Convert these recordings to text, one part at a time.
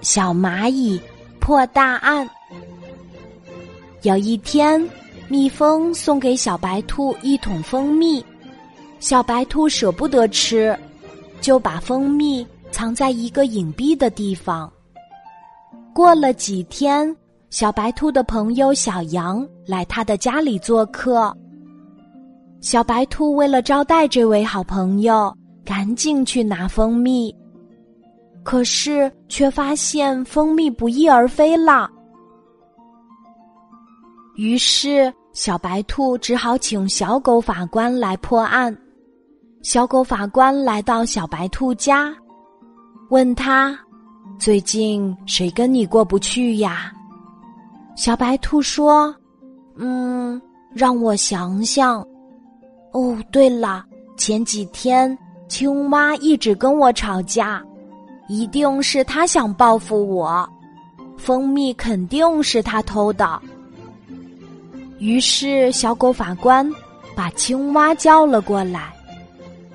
小蚂蚁破大案。有一天，蜜蜂送给小白兔一桶蜂蜜，小白兔舍不得吃，就把蜂蜜藏在一个隐蔽的地方。过了几天，小白兔的朋友小羊来他的家里做客。小白兔为了招待这位好朋友，赶紧去拿蜂蜜。可是却发现蜂蜜不翼而飞了。于是小白兔只好请小狗法官来破案。小狗法官来到小白兔家，问他：“最近谁跟你过不去呀？”小白兔说：“嗯，让我想想。哦，对了，前几天青蛙一直跟我吵架。”一定是他想报复我，蜂蜜肯定是他偷的。于是小狗法官把青蛙叫了过来。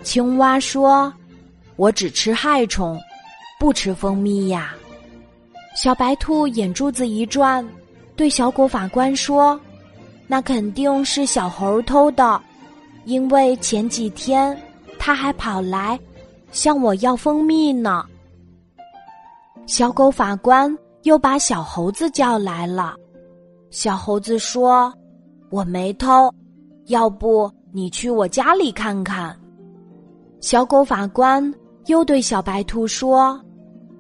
青蛙说：“我只吃害虫，不吃蜂蜜呀。”小白兔眼珠子一转，对小狗法官说：“那肯定是小猴偷的，因为前几天他还跑来向我要蜂蜜呢。”小狗法官又把小猴子叫来了。小猴子说：“我没偷，要不你去我家里看看。”小狗法官又对小白兔说：“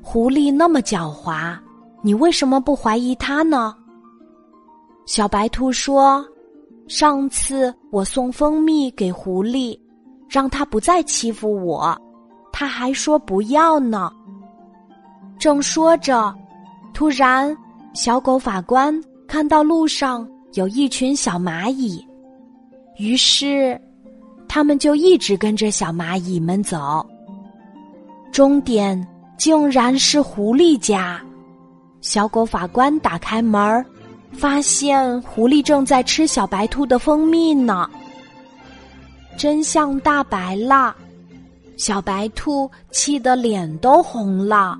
狐狸那么狡猾，你为什么不怀疑它呢？”小白兔说：“上次我送蜂蜜给狐狸，让它不再欺负我，它还说不要呢。”正说着，突然，小狗法官看到路上有一群小蚂蚁，于是，他们就一直跟着小蚂蚁们走。终点竟然是狐狸家。小狗法官打开门发现狐狸正在吃小白兔的蜂蜜呢。真相大白了，小白兔气得脸都红了。